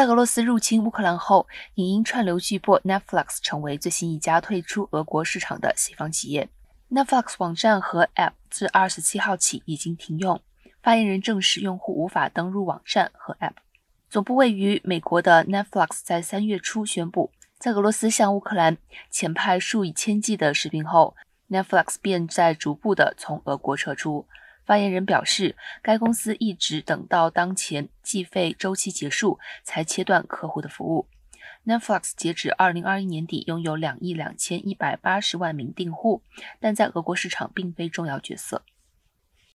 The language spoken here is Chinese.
在俄罗斯入侵乌克兰后，影音串流巨擘 Netflix 成为最新一家退出俄国市场的西方企业。Netflix 网站和 App 自二十七号起已经停用，发言人证实用户无法登录网站和 App。总部位于美国的 Netflix 在三月初宣布，在俄罗斯向乌克兰遣派数以千计的士兵后，Netflix 便在逐步的从俄国撤出。发言人表示，该公司一直等到当前计费周期结束才切断客户的服务。Netflix 截止二零二一年底拥有两亿两千一百八十万名订户，但在俄国市场并非重要角色。